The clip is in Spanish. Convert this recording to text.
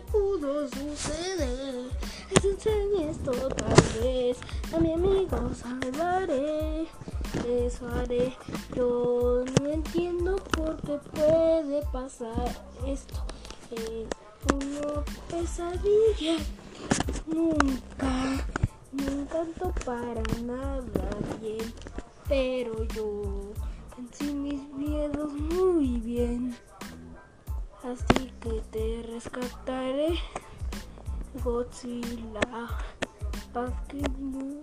pudo suceder. Es enseñé esto tal vez. A mi amigo salvaré. Eso haré. Yo no entiendo por qué puede pasar esto. Es una pesadilla. Nunca, nunca canto para nada bien. Pero yo vencí mis miedos muy bien. Así que te rescataré, Godzilla. No